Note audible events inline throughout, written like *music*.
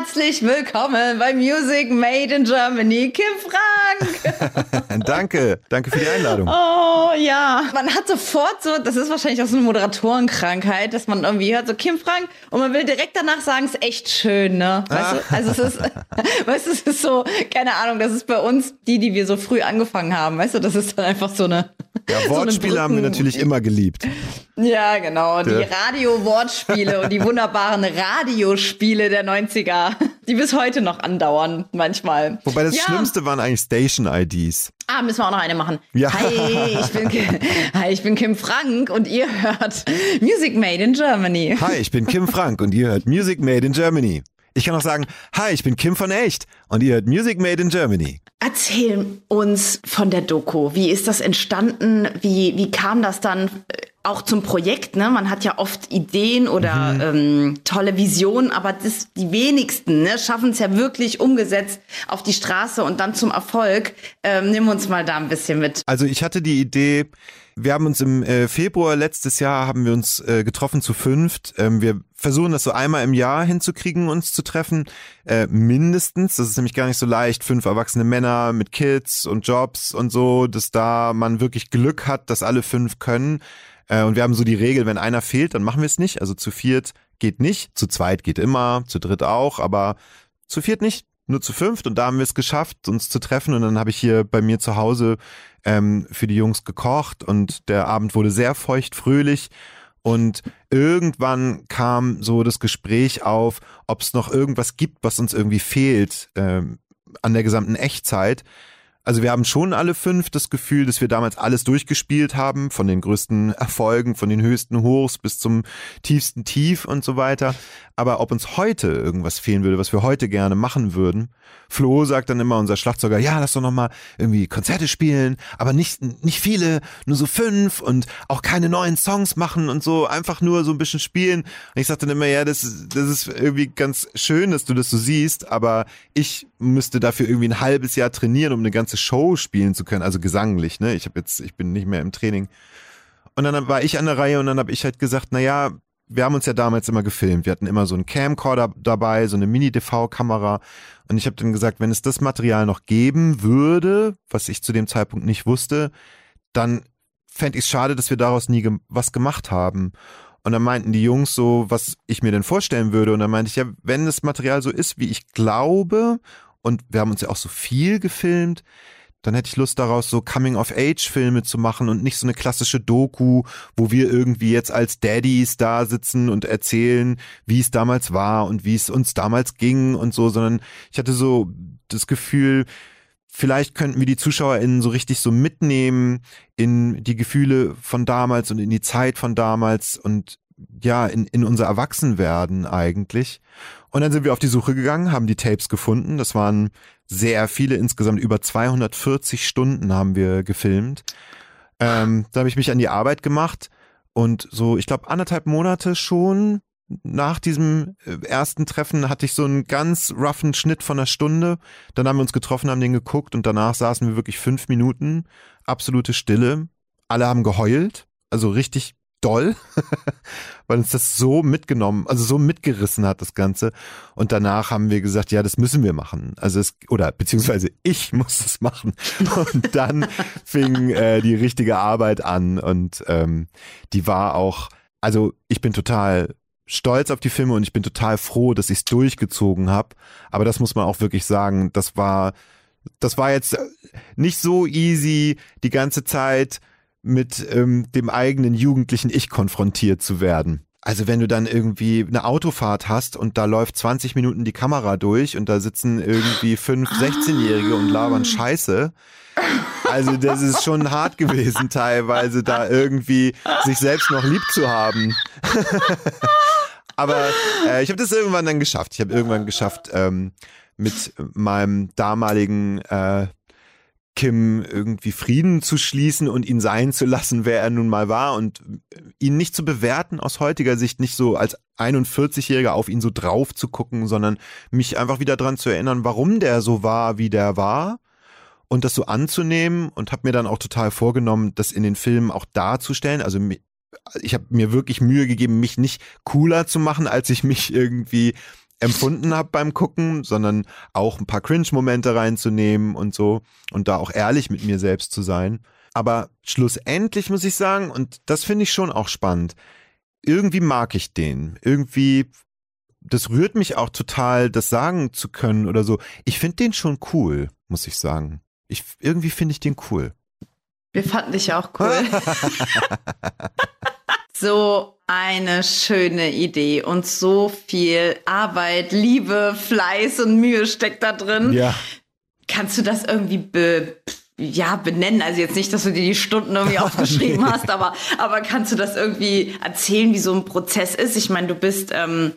Herzlich willkommen bei Music Made in Germany, Kim Frank. *laughs* danke, danke für die Einladung. Oh ja, man hat sofort so, das ist wahrscheinlich auch so eine Moderatorenkrankheit, dass man irgendwie hört so Kim Frank und man will direkt danach sagen, es ist echt schön, ne? Weißt du, also es ist, *laughs* weißt du, es ist so, keine Ahnung, das ist bei uns die, die wir so früh angefangen haben, weißt du, das ist dann einfach so eine. Ja, Wortspiele so haben wir natürlich immer geliebt. Ja, genau. Die Radio-Wortspiele und die *laughs* wunderbaren Radiospiele der 90er, die bis heute noch andauern, manchmal. Wobei das ja. Schlimmste waren eigentlich Station-IDs. Ah, müssen wir auch noch eine machen. Ja. Hi, ich bin, *laughs* hi, ich bin Kim Frank und ihr hört Music Made in Germany. Hi, ich bin Kim Frank und ihr hört Music Made in Germany. Ich kann auch sagen, hi, ich bin Kim von Echt und ihr hört Music Made in Germany. Erzähl uns von der Doku. Wie ist das entstanden? Wie, wie kam das dann äh, auch zum Projekt? Ne? Man hat ja oft Ideen oder mhm. ähm, tolle Visionen, aber das, die wenigsten ne, schaffen es ja wirklich umgesetzt auf die Straße und dann zum Erfolg. Ähm, nimm uns mal da ein bisschen mit. Also ich hatte die Idee, wir haben uns im äh, Februar letztes Jahr haben wir uns äh, getroffen zu fünft. Ähm, wir versuchen das so einmal im Jahr hinzukriegen, uns zu treffen, äh, mindestens. Das ist nämlich gar nicht so leicht. Fünf erwachsene Männer mit Kids und Jobs und so, dass da man wirklich Glück hat, dass alle fünf können. Äh, und wir haben so die Regel, wenn einer fehlt, dann machen wir es nicht. Also zu viert geht nicht, zu zweit geht immer, zu dritt auch, aber zu viert nicht nur zu fünft und da haben wir es geschafft, uns zu treffen und dann habe ich hier bei mir zu Hause ähm, für die Jungs gekocht und der Abend wurde sehr feucht, fröhlich und irgendwann kam so das Gespräch auf, ob es noch irgendwas gibt, was uns irgendwie fehlt ähm, an der gesamten Echtzeit. Also wir haben schon alle fünf das Gefühl, dass wir damals alles durchgespielt haben, von den größten Erfolgen, von den höchsten Hochs bis zum tiefsten Tief und so weiter. Aber ob uns heute irgendwas fehlen würde, was wir heute gerne machen würden, Flo sagt dann immer, unser Schlagzeuger, ja, lass doch nochmal irgendwie Konzerte spielen, aber nicht, nicht viele, nur so fünf und auch keine neuen Songs machen und so, einfach nur so ein bisschen spielen. Und ich sag dann immer, ja, das, das ist irgendwie ganz schön, dass du das so siehst, aber ich müsste dafür irgendwie ein halbes Jahr trainieren, um eine ganze Show spielen zu können, also gesanglich, ne? Ich habe jetzt, ich bin nicht mehr im Training. Und dann war ich an der Reihe und dann habe ich halt gesagt, na ja, wir haben uns ja damals immer gefilmt. Wir hatten immer so einen Camcorder dabei, so eine Mini-DV-Kamera. Und ich habe dann gesagt, wenn es das Material noch geben würde, was ich zu dem Zeitpunkt nicht wusste, dann fände ich es schade, dass wir daraus nie ge was gemacht haben. Und dann meinten die Jungs so, was ich mir denn vorstellen würde. Und dann meinte ich, ja, wenn das Material so ist, wie ich glaube, und wir haben uns ja auch so viel gefilmt, dann hätte ich Lust daraus, so Coming-of-Age-Filme zu machen und nicht so eine klassische Doku, wo wir irgendwie jetzt als Daddies da sitzen und erzählen, wie es damals war und wie es uns damals ging und so, sondern ich hatte so das Gefühl, vielleicht könnten wir die ZuschauerInnen so richtig so mitnehmen in die Gefühle von damals und in die Zeit von damals und ja, in, in unser Erwachsenwerden eigentlich. Und dann sind wir auf die Suche gegangen, haben die Tapes gefunden. Das waren sehr viele, insgesamt über 240 Stunden haben wir gefilmt. Ähm, da habe ich mich an die Arbeit gemacht und so, ich glaube, anderthalb Monate schon nach diesem äh, ersten Treffen hatte ich so einen ganz roughen Schnitt von einer Stunde. Dann haben wir uns getroffen, haben den geguckt und danach saßen wir wirklich fünf Minuten, absolute Stille. Alle haben geheult, also richtig doll, *laughs* weil uns das so mitgenommen, also so mitgerissen hat, das Ganze. Und danach haben wir gesagt, ja, das müssen wir machen. Also es, oder beziehungsweise *laughs* ich muss es machen. Und dann *laughs* fing äh, die richtige Arbeit an und ähm, die war auch, also ich bin total stolz auf die Filme und ich bin total froh, dass ich es durchgezogen habe. Aber das muss man auch wirklich sagen, das war, das war jetzt nicht so easy die ganze Zeit mit ähm, dem eigenen jugendlichen Ich konfrontiert zu werden. Also wenn du dann irgendwie eine Autofahrt hast und da läuft 20 Minuten die Kamera durch und da sitzen irgendwie fünf 16-Jährige und labern Scheiße. Also das ist schon hart gewesen teilweise da irgendwie sich selbst noch lieb zu haben. Aber äh, ich habe das irgendwann dann geschafft. Ich habe irgendwann geschafft, ähm, mit meinem damaligen äh, Kim irgendwie Frieden zu schließen und ihn sein zu lassen, wer er nun mal war und ihn nicht zu bewerten aus heutiger Sicht, nicht so als 41-Jähriger auf ihn so drauf zu gucken, sondern mich einfach wieder dran zu erinnern, warum der so war, wie der war und das so anzunehmen und habe mir dann auch total vorgenommen, das in den Filmen auch darzustellen. Also ich habe mir wirklich Mühe gegeben, mich nicht cooler zu machen, als ich mich irgendwie empfunden habe beim Gucken, sondern auch ein paar Cringe-Momente reinzunehmen und so und da auch ehrlich mit mir selbst zu sein. Aber schlussendlich muss ich sagen, und das finde ich schon auch spannend, irgendwie mag ich den. Irgendwie, das rührt mich auch total, das sagen zu können oder so. Ich finde den schon cool, muss ich sagen. Ich, irgendwie finde ich den cool. Wir fanden dich auch cool. *laughs* so eine schöne Idee und so viel Arbeit, Liebe, Fleiß und Mühe steckt da drin. Ja. Kannst du das irgendwie be, ja, benennen? Also jetzt nicht, dass du dir die Stunden irgendwie *laughs* aufgeschrieben nee. hast, aber, aber kannst du das irgendwie erzählen, wie so ein Prozess ist? Ich meine, du bist, ähm,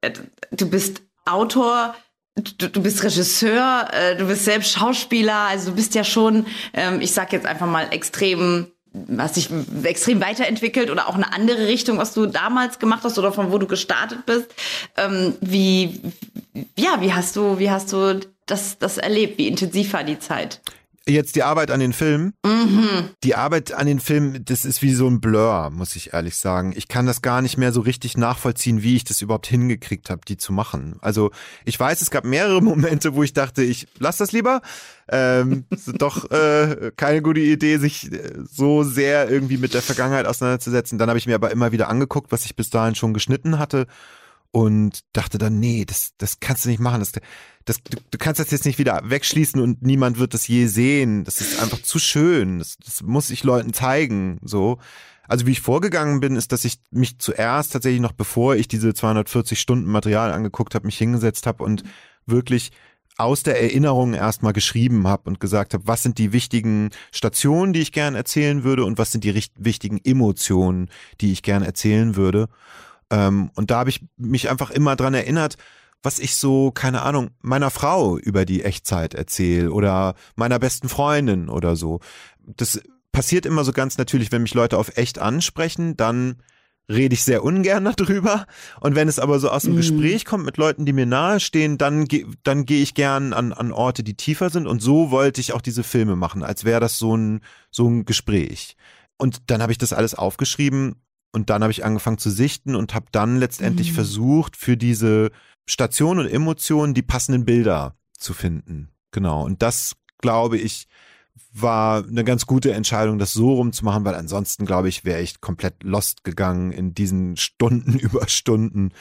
äh, du bist Autor, Du, du bist Regisseur, äh, du bist selbst Schauspieler, also du bist ja schon, ähm, ich sag jetzt einfach mal extrem hast dich extrem weiterentwickelt oder auch eine andere Richtung, was du damals gemacht hast oder von wo du gestartet bist. Ähm, wie, ja, wie hast du, wie hast du das, das erlebt? Wie intensiv war die Zeit? Jetzt die Arbeit an den Filmen. Mhm. Die Arbeit an den Filmen, das ist wie so ein Blur, muss ich ehrlich sagen. Ich kann das gar nicht mehr so richtig nachvollziehen, wie ich das überhaupt hingekriegt habe, die zu machen. Also ich weiß, es gab mehrere *laughs* Momente, wo ich dachte, ich lass das lieber. Ähm, *laughs* doch äh, keine gute Idee, sich äh, so sehr irgendwie mit der Vergangenheit auseinanderzusetzen. Dann habe ich mir aber immer wieder angeguckt, was ich bis dahin schon geschnitten hatte und dachte dann, nee, das, das kannst du nicht machen. Das, das, du, du kannst das jetzt nicht wieder wegschließen und niemand wird das je sehen. Das ist einfach zu schön. Das, das muss ich Leuten zeigen. So. Also wie ich vorgegangen bin, ist, dass ich mich zuerst tatsächlich noch bevor ich diese 240 Stunden Material angeguckt habe, mich hingesetzt habe und wirklich aus der Erinnerung erstmal geschrieben habe und gesagt habe, was sind die wichtigen Stationen, die ich gern erzählen würde und was sind die wichtigen Emotionen, die ich gern erzählen würde. Ähm, und da habe ich mich einfach immer dran erinnert, was ich so, keine Ahnung, meiner Frau über die Echtzeit erzähle oder meiner besten Freundin oder so. Das passiert immer so ganz natürlich, wenn mich Leute auf echt ansprechen, dann rede ich sehr ungern *laughs* darüber. Und wenn es aber so aus dem mm. Gespräch kommt mit Leuten, die mir nahestehen, dann, dann gehe ich gern an, an Orte, die tiefer sind. Und so wollte ich auch diese Filme machen, als wäre das so ein, so ein Gespräch. Und dann habe ich das alles aufgeschrieben und dann habe ich angefangen zu sichten und habe dann letztendlich mhm. versucht, für diese Station und Emotionen die passenden Bilder zu finden. Genau. Und das, glaube ich, war eine ganz gute Entscheidung, das so rumzumachen, weil ansonsten, glaube ich, wäre ich komplett lost gegangen in diesen Stunden *laughs* über Stunden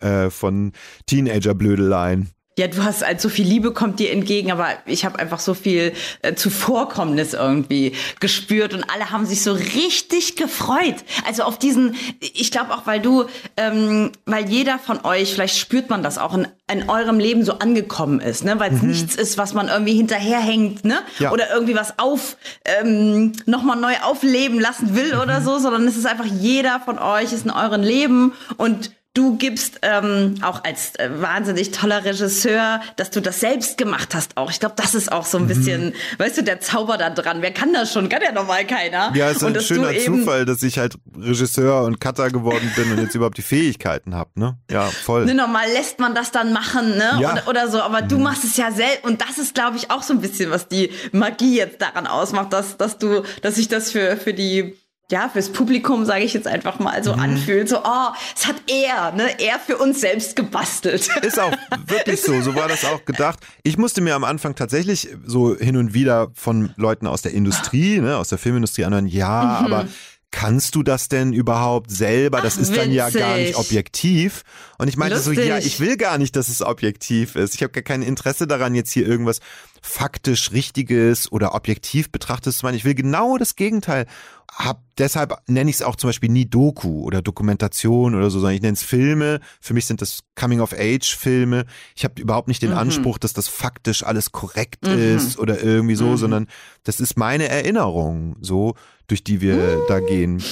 äh, von Teenager-Blödeleien. Ja, du hast halt so viel Liebe kommt dir entgegen, aber ich habe einfach so viel äh, Zuvorkommnis irgendwie gespürt und alle haben sich so richtig gefreut. Also auf diesen, ich glaube auch, weil du, ähm, weil jeder von euch, vielleicht spürt man das auch in, in eurem Leben so angekommen ist, ne? Weil es mhm. nichts ist, was man irgendwie hinterherhängt, ne? Ja. Oder irgendwie was auf ähm, nochmal neu aufleben lassen will mhm. oder so, sondern es ist einfach jeder von euch ist in eurem Leben und Du gibst ähm, auch als äh, wahnsinnig toller Regisseur, dass du das selbst gemacht hast auch. Ich glaube, das ist auch so ein mhm. bisschen, weißt du, der Zauber da dran. Wer kann das schon? Kann ja normal keiner. Ja, es ist ein schöner Zufall, dass ich halt Regisseur und Cutter geworden bin und jetzt überhaupt die Fähigkeiten habe, ne? Ja, voll. Ne, normal lässt man das dann machen, ne? Ja. Oder, oder so, aber mhm. du machst es ja selbst und das ist, glaube ich, auch so ein bisschen, was die Magie jetzt daran ausmacht, dass, dass du, dass ich das für, für die ja, fürs Publikum, sage ich jetzt einfach mal, so mhm. anfühlt. So, oh, es hat er, ne, er für uns selbst gebastelt. *laughs* Ist auch wirklich so, so war das auch gedacht. Ich musste mir am Anfang tatsächlich so hin und wieder von Leuten aus der Industrie, ne, aus der Filmindustrie anhören, ja, mhm. aber kannst du das denn überhaupt selber? Das Ach, ist dann ja gar nicht objektiv. Und ich meinte Lustig. so, ja, ich will gar nicht, dass es objektiv ist. Ich habe gar kein Interesse daran, jetzt hier irgendwas faktisch Richtiges oder objektiv betrachtet zu meinen. Ich will genau das Gegenteil. Hab, deshalb nenne ich es auch zum Beispiel nie Doku oder Dokumentation oder so, sondern ich nenne es Filme. Für mich sind das Coming-of-Age-Filme. Ich habe überhaupt nicht den mhm. Anspruch, dass das faktisch alles korrekt mhm. ist oder irgendwie so, mhm. sondern das ist meine Erinnerung, so, durch die wir da gehen.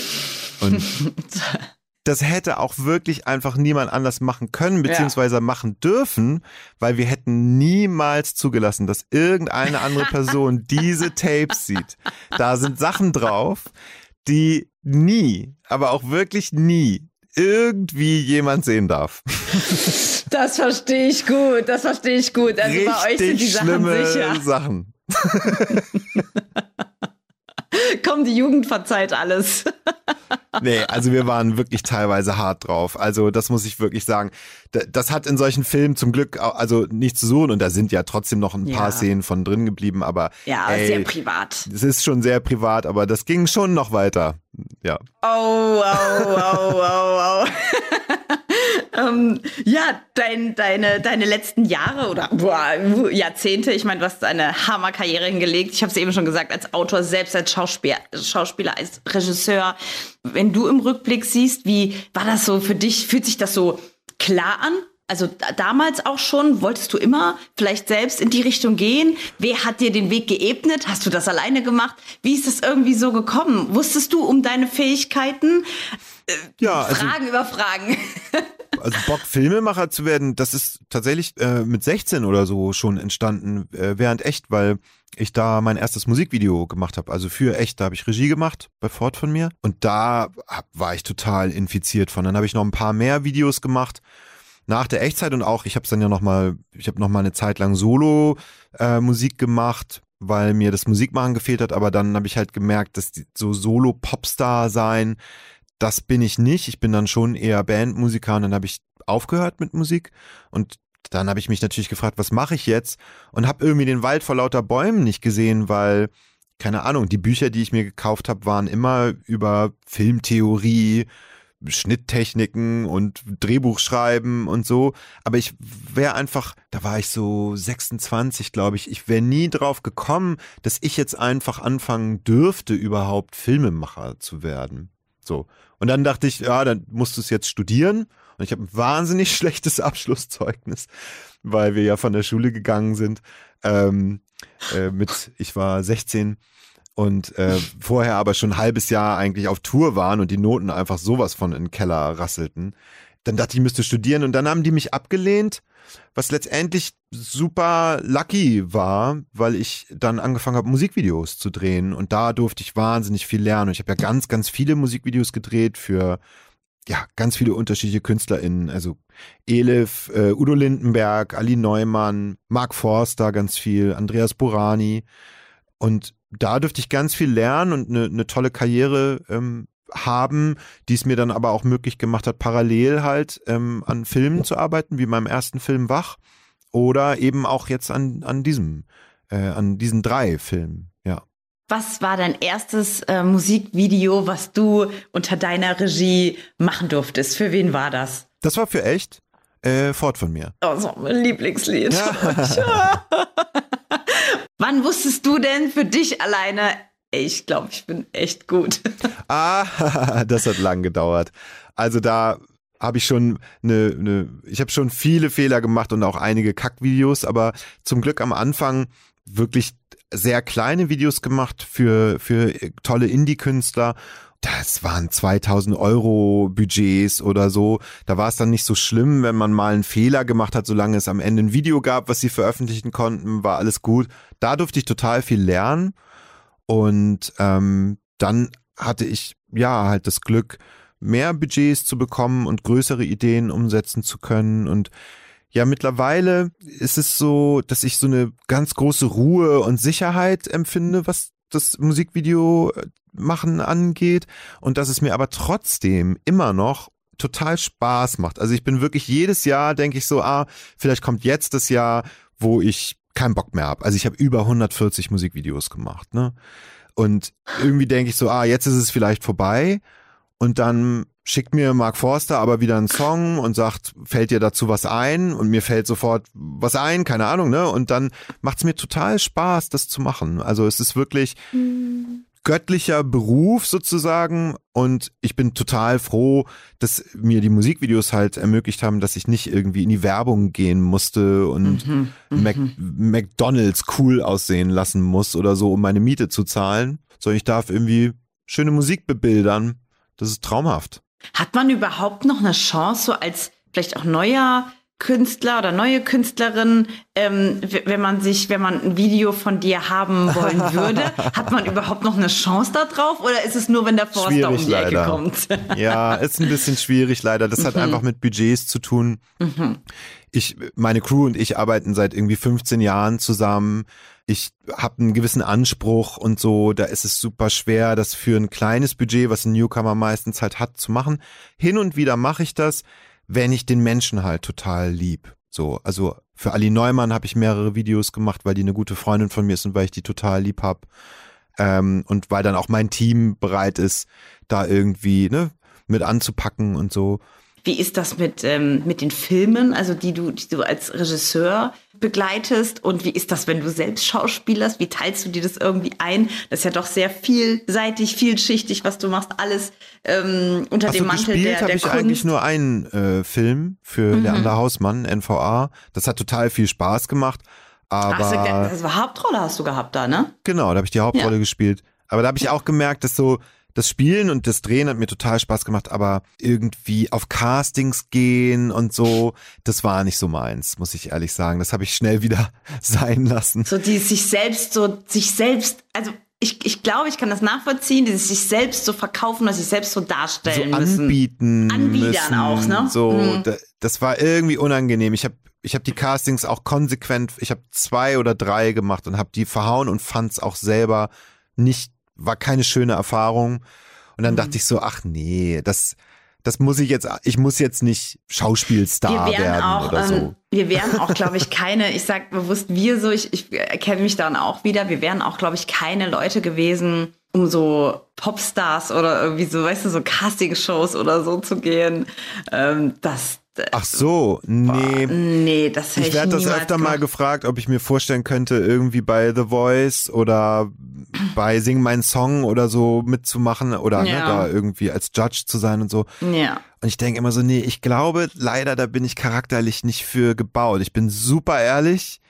Und *laughs* das hätte auch wirklich einfach niemand anders machen können, beziehungsweise ja. machen dürfen, weil wir hätten niemals zugelassen, dass irgendeine andere Person *laughs* diese Tapes sieht. Da sind Sachen drauf, die nie, aber auch wirklich nie irgendwie jemand sehen darf. *laughs* Das verstehe ich gut, das verstehe ich gut. Also Richtig bei euch sind die Sachen schlimme sicher. Sachen. Komm, die Jugend verzeiht alles. *laughs* nee, also wir waren wirklich teilweise hart drauf. Also das muss ich wirklich sagen. Das hat in solchen Filmen zum Glück also nichts zu suchen und da sind ja trotzdem noch ein paar ja. Szenen von drin geblieben, aber ja, ey, sehr privat. Es ist schon sehr privat, aber das ging schon noch weiter. Ja. Oh, oh, oh, oh, oh. ähm, ja, dein, deine, deine letzten Jahre oder boah, Jahrzehnte, ich meine, du hast eine Hammerkarriere hingelegt. Ich habe es eben schon gesagt, als Autor, selbst als Schauspieler, Schauspieler, als Regisseur. Wenn du im Rückblick siehst, wie war das so für dich? Fühlt sich das so klar an? Also damals auch schon, wolltest du immer vielleicht selbst in die Richtung gehen? Wer hat dir den Weg geebnet? Hast du das alleine gemacht? Wie ist das irgendwie so gekommen? Wusstest du um deine Fähigkeiten? Äh, ja, also Fragen also, über Fragen. *laughs* also Bock, Filmemacher zu werden, das ist tatsächlich äh, mit 16 oder so schon entstanden, äh, während echt, weil ich da mein erstes Musikvideo gemacht habe. Also für echt, da habe ich Regie gemacht bei Ford von mir. Und da hab, war ich total infiziert von. Dann habe ich noch ein paar mehr Videos gemacht nach der Echtzeit und auch, ich habe es dann ja nochmal, ich habe nochmal eine Zeit lang Solo-Musik äh, gemacht, weil mir das Musikmachen gefehlt hat, aber dann habe ich halt gemerkt, dass die, so Solo-Popstar sein, das bin ich nicht. Ich bin dann schon eher Bandmusiker und dann habe ich aufgehört mit Musik und dann habe ich mich natürlich gefragt, was mache ich jetzt? Und habe irgendwie den Wald vor lauter Bäumen nicht gesehen, weil keine Ahnung, die Bücher, die ich mir gekauft habe, waren immer über Filmtheorie, Schnitttechniken und Drehbuchschreiben und so. Aber ich wäre einfach, da war ich so 26, glaube ich, ich wäre nie drauf gekommen, dass ich jetzt einfach anfangen dürfte, überhaupt Filmemacher zu werden. So. Und dann dachte ich, ja, dann musst du es jetzt studieren. Und ich habe ein wahnsinnig *laughs* schlechtes Abschlusszeugnis, weil wir ja von der Schule gegangen sind. Ähm, äh, mit, ich war 16 und äh, *laughs* vorher aber schon ein halbes Jahr eigentlich auf Tour waren und die Noten einfach sowas von in den Keller rasselten. Dann dachte ich, ich müsste studieren und dann haben die mich abgelehnt, was letztendlich super lucky war, weil ich dann angefangen habe, Musikvideos zu drehen und da durfte ich wahnsinnig viel lernen. Und ich habe ja ganz, ganz viele Musikvideos gedreht für ja, ganz viele unterschiedliche KünstlerInnen, also Elif, äh, Udo Lindenberg, Ali Neumann, Mark Forster ganz viel, Andreas Burani und da dürfte ich ganz viel lernen und eine, eine tolle Karriere ähm, haben, die es mir dann aber auch möglich gemacht hat, parallel halt ähm, an Filmen zu arbeiten, wie meinem ersten Film Wach oder eben auch jetzt an, an diesem, äh, an diesen drei Filmen, ja. Was war dein erstes äh, Musikvideo, was du unter deiner Regie machen durftest? Für wen war das? Das war für echt. Äh, fort von mir. Oh, das war mein Lieblingslied. Ja. *laughs* *laughs* *laughs* Wann wusstest du denn für dich alleine, ich glaube, ich bin echt gut? *laughs* ah, *laughs* das hat lang gedauert. Also da habe ich schon eine, eine ich habe schon viele Fehler gemacht und auch einige Kackvideos, aber zum Glück am Anfang wirklich sehr kleine Videos gemacht für, für tolle Indie-Künstler das waren 2000 Euro Budgets oder so. Da war es dann nicht so schlimm, wenn man mal einen Fehler gemacht hat, solange es am Ende ein Video gab, was sie veröffentlichen konnten, war alles gut. Da durfte ich total viel lernen. Und ähm, dann hatte ich ja halt das Glück, mehr Budgets zu bekommen und größere Ideen umsetzen zu können. Und ja, mittlerweile ist es so, dass ich so eine ganz große Ruhe und Sicherheit empfinde, was das Musikvideo machen angeht und dass es mir aber trotzdem immer noch total Spaß macht. Also ich bin wirklich jedes Jahr denke ich so, ah, vielleicht kommt jetzt das Jahr, wo ich keinen Bock mehr habe. Also ich habe über 140 Musikvideos gemacht, ne? Und irgendwie denke ich so, ah, jetzt ist es vielleicht vorbei und dann schickt mir Mark Forster aber wieder einen Song und sagt, fällt dir dazu was ein? Und mir fällt sofort was ein, keine Ahnung, ne? Und dann macht es mir total Spaß, das zu machen. Also es ist wirklich, mhm göttlicher Beruf sozusagen und ich bin total froh, dass mir die Musikvideos halt ermöglicht haben, dass ich nicht irgendwie in die Werbung gehen musste und mhm, mhm. Mac McDonalds cool aussehen lassen muss oder so, um meine Miete zu zahlen, sondern ich darf irgendwie schöne Musik bebildern. Das ist traumhaft. Hat man überhaupt noch eine Chance, so als vielleicht auch neuer Künstler oder neue Künstlerin, ähm, wenn man sich, wenn man ein Video von dir haben wollen *laughs* würde, hat man überhaupt noch eine Chance darauf oder ist es nur, wenn der Forster schwierig um die leider. Ecke kommt? ja, ist ein bisschen schwierig leider. Das hat mhm. einfach mit Budgets zu tun. Mhm. Ich, meine Crew und ich arbeiten seit irgendwie 15 Jahren zusammen. ich habe einen gewissen Anspruch und so, da ist es super schwer, das für ein kleines Budget, was ein Newcomer meistens halt hat, zu machen. Hin und wieder mache ich das, wenn ich den Menschen halt total lieb. So, also für Ali Neumann habe ich mehrere Videos gemacht, weil die eine gute Freundin von mir ist und weil ich die total lieb hab. Ähm, und weil dann auch mein Team bereit ist, da irgendwie ne, mit anzupacken und so. Wie ist das mit, ähm, mit den Filmen, also die du, die du als Regisseur begleitest? Und wie ist das, wenn du selbst schauspielerst? Wie teilst du dir das irgendwie ein? Das ist ja doch sehr vielseitig, vielschichtig, was du machst, alles ähm, unter Ach dem Mantel der, der ich Kunst. eigentlich nur einen äh, Film für mhm. Leander Hausmann, NVA. Das hat total viel Spaß gemacht. Aber Ach, das war Hauptrolle hast du gehabt da, ne? Genau, da habe ich die Hauptrolle ja. gespielt. Aber da habe ich auch gemerkt, dass so das Spielen und das Drehen hat mir total Spaß gemacht, aber irgendwie auf Castings gehen und so, das war nicht so meins, muss ich ehrlich sagen. Das habe ich schnell wieder *laughs* sein lassen. So die sich selbst so sich selbst, also ich, ich glaube, ich kann das nachvollziehen, die sich selbst so verkaufen oder sich selbst so darstellen so müssen. Anbieten Anbiedern müssen. auch, ne? So, mhm. das war irgendwie unangenehm. Ich habe ich habe die Castings auch konsequent, ich habe zwei oder drei gemacht und habe die verhauen und fand es auch selber nicht war keine schöne Erfahrung. Und dann mhm. dachte ich so, ach nee, das, das muss ich jetzt, ich muss jetzt nicht Schauspielstar werden auch, oder so. Ähm, wir wären auch, glaube ich, keine, ich sag bewusst wir so, ich, ich erkenne mich daran auch wieder, wir wären auch, glaube ich, keine Leute gewesen, um so Popstars oder irgendwie so, weißt du, so Castingshows oder so zu gehen. Ähm, das, Ach so, nee. Boah, nee, das Ich werde das öfter gemacht. mal gefragt, ob ich mir vorstellen könnte, irgendwie bei The Voice oder bei Sing meinen Song oder so mitzumachen oder ne, ja. ne, da irgendwie als Judge zu sein und so. Ja. Und ich denke immer so, nee, ich glaube, leider, da bin ich charakterlich nicht für gebaut. Ich bin super ehrlich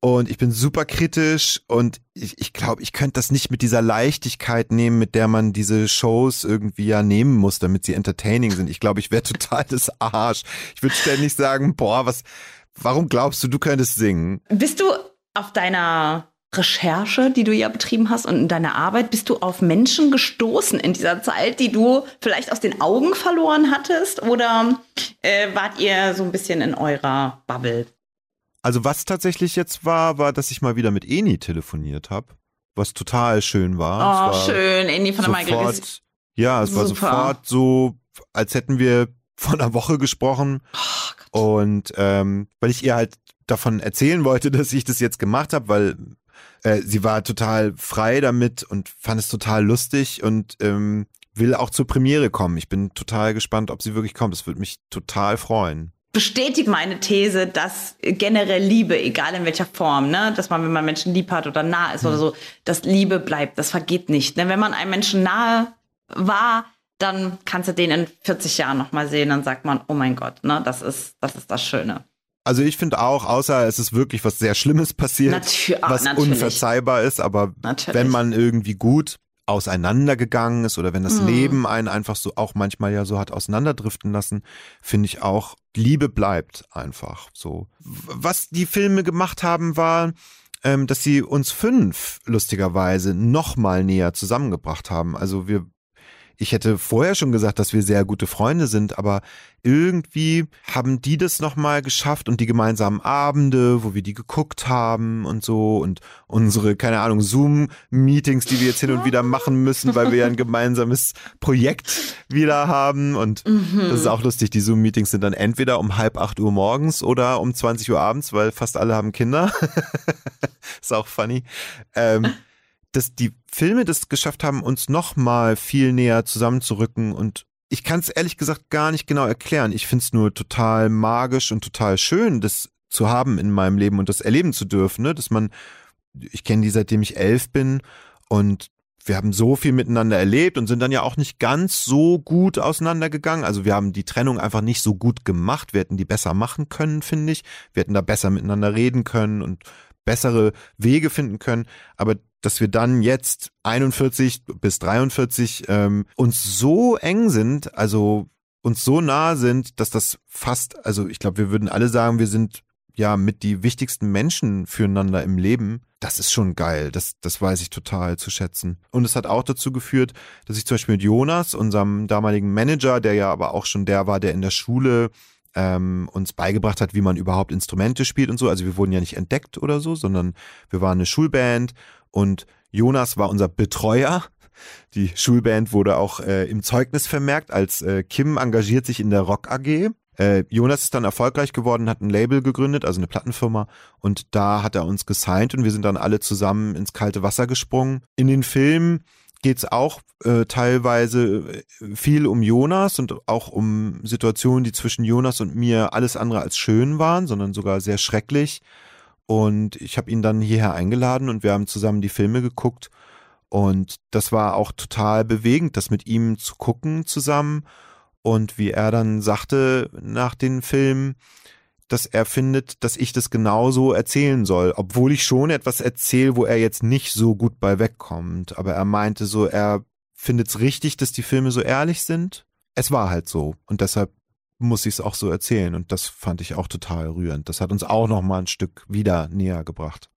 und ich bin super kritisch und ich, ich glaube, ich könnte das nicht mit dieser Leichtigkeit nehmen, mit der man diese Shows irgendwie ja nehmen muss, damit sie entertaining sind. Ich glaube, ich wäre *laughs* total das Arsch. Ich würde ständig sagen, boah, was, warum glaubst du, du könntest singen? Bist du auf deiner Recherche, die du ja betrieben hast und in deiner Arbeit, bist du auf Menschen gestoßen in dieser Zeit, die du vielleicht aus den Augen verloren hattest? Oder äh, wart ihr so ein bisschen in eurer Bubble? Also was tatsächlich jetzt war, war, dass ich mal wieder mit Eni telefoniert habe, was total schön war. Oh, war schön, Eni von der Michael. Ja, es Super. war sofort so, als hätten wir vor einer Woche gesprochen. Oh, und ähm, weil ich ihr halt davon erzählen wollte, *laughs* dass ich das jetzt gemacht habe, weil äh, sie war total frei damit und fand es total lustig und ähm, will auch zur Premiere kommen. Ich bin total gespannt, ob sie wirklich kommt. Das würde mich total freuen bestätigt meine These, dass generell Liebe, egal in welcher Form, ne, dass man, wenn man Menschen lieb hat oder nah ist mhm. oder so, dass Liebe bleibt, das vergeht nicht. Ne? Wenn man einem Menschen nahe war, dann kannst du den in 40 Jahren nochmal sehen, dann sagt man, oh mein Gott, ne, das ist, das ist das Schöne. Also ich finde auch, außer es ist wirklich was sehr Schlimmes passiert, Natür was natürlich. unverzeihbar ist, aber natürlich. wenn man irgendwie gut auseinandergegangen ist oder wenn das mhm. Leben einen einfach so auch manchmal ja so hat auseinanderdriften lassen, finde ich auch, Liebe bleibt einfach so. Was die Filme gemacht haben, war, ähm, dass sie uns fünf lustigerweise noch mal näher zusammengebracht haben. Also wir ich hätte vorher schon gesagt, dass wir sehr gute Freunde sind, aber irgendwie haben die das nochmal geschafft und die gemeinsamen Abende, wo wir die geguckt haben und so und unsere, keine Ahnung, Zoom-Meetings, die wir jetzt hin und wieder machen müssen, weil wir ja ein *laughs* gemeinsames Projekt wieder haben und mhm. das ist auch lustig, die Zoom-Meetings sind dann entweder um halb acht Uhr morgens oder um 20 Uhr abends, weil fast alle haben Kinder. *laughs* ist auch funny. Ähm, dass die Filme das geschafft haben, uns noch mal viel näher zusammenzurücken und ich kann es ehrlich gesagt gar nicht genau erklären. Ich finde es nur total magisch und total schön, das zu haben in meinem Leben und das erleben zu dürfen, ne? dass man, ich kenne die seitdem ich elf bin und wir haben so viel miteinander erlebt und sind dann ja auch nicht ganz so gut auseinandergegangen. Also wir haben die Trennung einfach nicht so gut gemacht. Wir hätten die besser machen können, finde ich. Wir hätten da besser miteinander reden können und bessere Wege finden können. Aber dass wir dann jetzt 41 bis 43 ähm, uns so eng sind, also uns so nah sind, dass das fast, also ich glaube, wir würden alle sagen, wir sind ja mit die wichtigsten Menschen füreinander im Leben. Das ist schon geil. Das, das weiß ich total zu schätzen. Und es hat auch dazu geführt, dass ich zum Beispiel mit Jonas, unserem damaligen Manager, der ja aber auch schon der war, der in der Schule ähm, uns beigebracht hat, wie man überhaupt Instrumente spielt und so. Also wir wurden ja nicht entdeckt oder so, sondern wir waren eine Schulband und Jonas war unser Betreuer. Die Schulband wurde auch äh, im Zeugnis vermerkt, als äh, Kim engagiert sich in der Rock AG. Äh, Jonas ist dann erfolgreich geworden, hat ein Label gegründet, also eine Plattenfirma, und da hat er uns gesigned und wir sind dann alle zusammen ins kalte Wasser gesprungen. In den Filmen geht's auch äh, teilweise äh, viel um Jonas und auch um Situationen, die zwischen Jonas und mir alles andere als schön waren, sondern sogar sehr schrecklich. Und ich habe ihn dann hierher eingeladen und wir haben zusammen die Filme geguckt. Und das war auch total bewegend, das mit ihm zu gucken zusammen. Und wie er dann sagte nach den Filmen, dass er findet, dass ich das genauso erzählen soll, obwohl ich schon etwas erzähle, wo er jetzt nicht so gut bei wegkommt. Aber er meinte so, er findet es richtig, dass die Filme so ehrlich sind. Es war halt so und deshalb muss ich es auch so erzählen und das fand ich auch total rührend. Das hat uns auch noch mal ein Stück wieder näher gebracht.